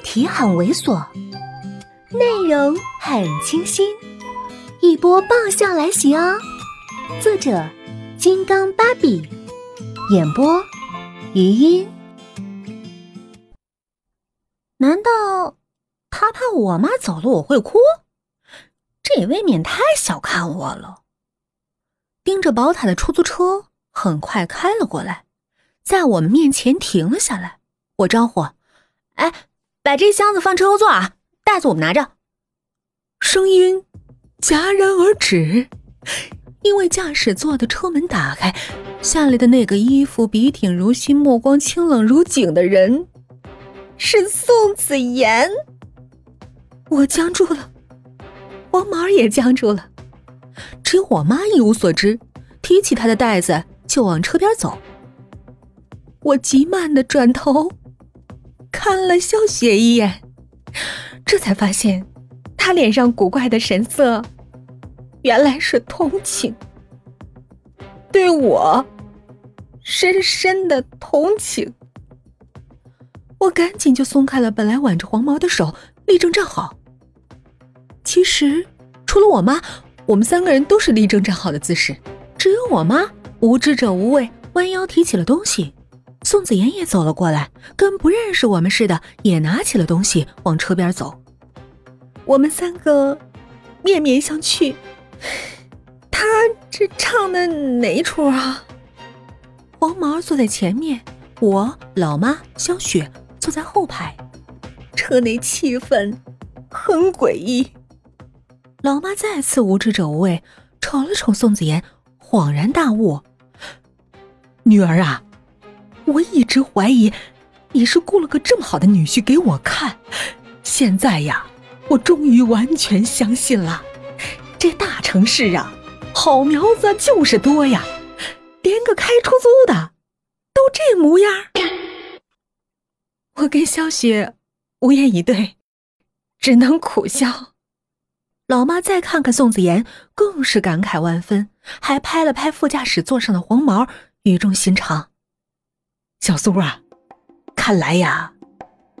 题很猥琐，内容很清新，一波爆笑来袭哦！作者：金刚芭比，演播：余音。难道他怕我妈走了我会哭？这也未免太小看我了。盯着宝塔的出租车很快开了过来，在我们面前停了下来。我招呼：“哎。”把这箱子放车后座啊，袋子我们拿着。声音戛然而止，因为驾驶座的车门打开，下来的那个衣服笔挺如新、目光清冷如井的人是宋子妍。我僵住了，王毛也僵住了，只有我妈一无所知，提起她的袋子就往车边走。我急慢的转头。看了萧雪一眼，这才发现，他脸上古怪的神色，原来是同情，对我深深的同情。我赶紧就松开了本来挽着黄毛的手，立正站好。其实，除了我妈，我们三个人都是立正站好的姿势，只有我妈无知者无畏，弯腰提起了东西。宋子妍也走了过来，跟不认识我们似的，也拿起了东西往车边走。我们三个面面相觑。他这唱的哪一出啊？黄毛坐在前面，我老妈萧雪坐在后排，车内气氛很诡异。老妈再次无知者无畏，瞅了瞅宋子妍，恍然大悟：“女儿啊。”我一直怀疑你是雇了个这么好的女婿给我看，现在呀，我终于完全相信了。这大城市啊，好苗子就是多呀，连个开出租的都这模样。我跟萧雪无言以对，只能苦笑。老妈再看看宋子妍，更是感慨万分，还拍了拍副驾驶座上的黄毛，语重心长。小苏啊，看来呀，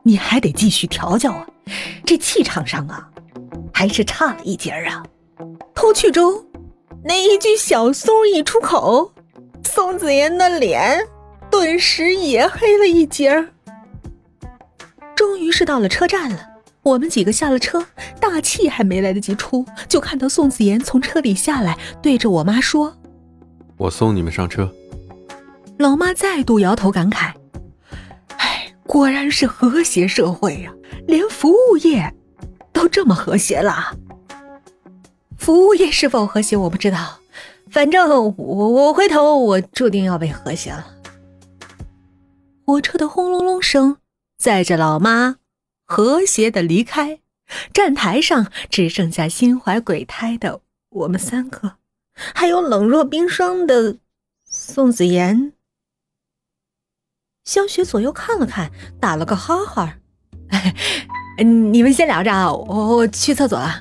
你还得继续调教啊，这气场上啊，还是差了一截儿啊。偷去中，那一句“小苏”一出口，宋子妍的脸顿时也黑了一截儿。终于是到了车站了，我们几个下了车，大气还没来得及出，就看到宋子妍从车里下来，对着我妈说：“我送你们上车。”老妈再度摇头感慨：“哎，果然是和谐社会呀，连服务业都这么和谐了。服务业是否和谐我不知道，反正我我回头我注定要被和谐了。”火车的轰隆隆声载着老妈和谐的离开，站台上只剩下心怀鬼胎的我们三个，还有冷若冰霜的宋子妍。萧雪左右看了看，打了个哈哈：“ 你们先聊着啊，我我去厕所了。”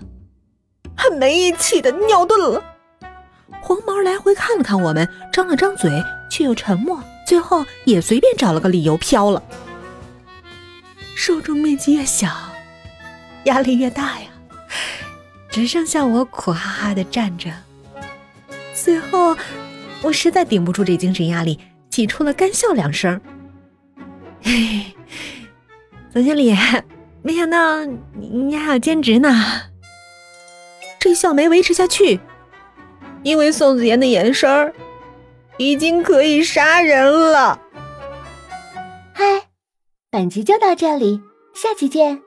很没义气的尿遁了。黄毛来回看了看我们，张了张嘴，却又沉默，最后也随便找了个理由飘了。受众面积越小，压力越大呀！只剩下我苦哈哈的站着。最后，我实在顶不住这精神压力，挤出了干笑两声。总经理，没想到你还有兼职呢。这笑没维持下去，因为宋子妍的眼神儿已经可以杀人了。嗨，本集就到这里，下期见。